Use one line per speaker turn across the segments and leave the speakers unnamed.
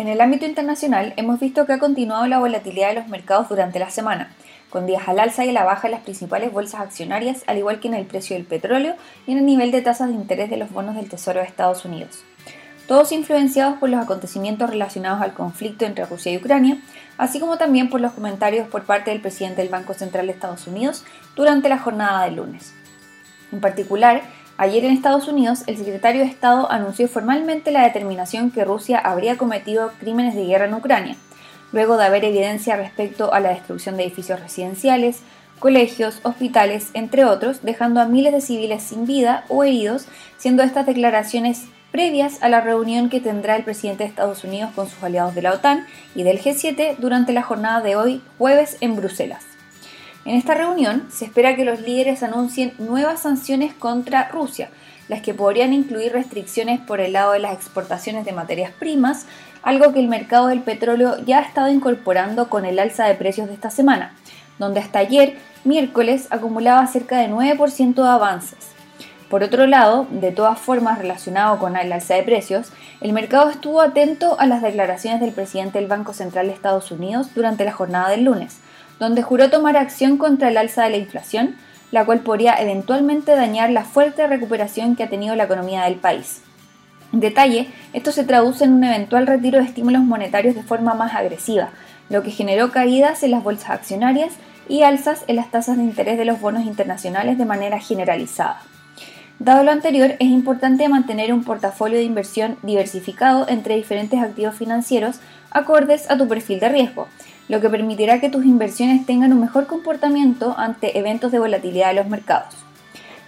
En el ámbito internacional hemos visto que ha continuado la volatilidad de los mercados durante la semana, con días al alza y a la baja en las principales bolsas accionarias, al igual que en el precio del petróleo y en el nivel de tasas de interés de los bonos del Tesoro de Estados Unidos. Todos influenciados por los acontecimientos relacionados al conflicto entre Rusia y Ucrania, así como también por los comentarios por parte del presidente del Banco Central de Estados Unidos durante la jornada del lunes. En particular, Ayer en Estados Unidos, el secretario de Estado anunció formalmente la determinación que Rusia habría cometido crímenes de guerra en Ucrania, luego de haber evidencia respecto a la destrucción de edificios residenciales, colegios, hospitales, entre otros, dejando a miles de civiles sin vida o heridos, siendo estas declaraciones previas a la reunión que tendrá el presidente de Estados Unidos con sus aliados de la OTAN y del G7 durante la jornada de hoy, jueves, en Bruselas. En esta reunión se espera que los líderes anuncien nuevas sanciones contra Rusia, las que podrían incluir restricciones por el lado de las exportaciones de materias primas, algo que el mercado del petróleo ya ha estado incorporando con el alza de precios de esta semana, donde hasta ayer, miércoles, acumulaba cerca de 9% de avances. Por otro lado, de todas formas relacionado con el alza de precios, el mercado estuvo atento a las declaraciones del presidente del Banco Central de Estados Unidos durante la jornada del lunes, donde juró tomar acción contra el alza de la inflación, la cual podría eventualmente dañar la fuerte recuperación que ha tenido la economía del país. En detalle, esto se traduce en un eventual retiro de estímulos monetarios de forma más agresiva, lo que generó caídas en las bolsas accionarias y alzas en las tasas de interés de los bonos internacionales de manera generalizada. Dado lo anterior, es importante mantener un portafolio de inversión diversificado entre diferentes activos financieros acordes a tu perfil de riesgo, lo que permitirá que tus inversiones tengan un mejor comportamiento ante eventos de volatilidad de los mercados.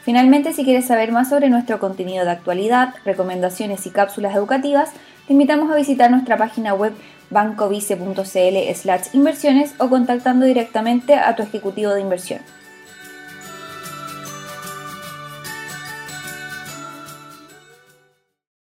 Finalmente, si quieres saber más sobre nuestro contenido de actualidad, recomendaciones y cápsulas educativas, te invitamos a visitar nuestra página web bancovice.cl inversiones o contactando directamente a tu ejecutivo de inversión.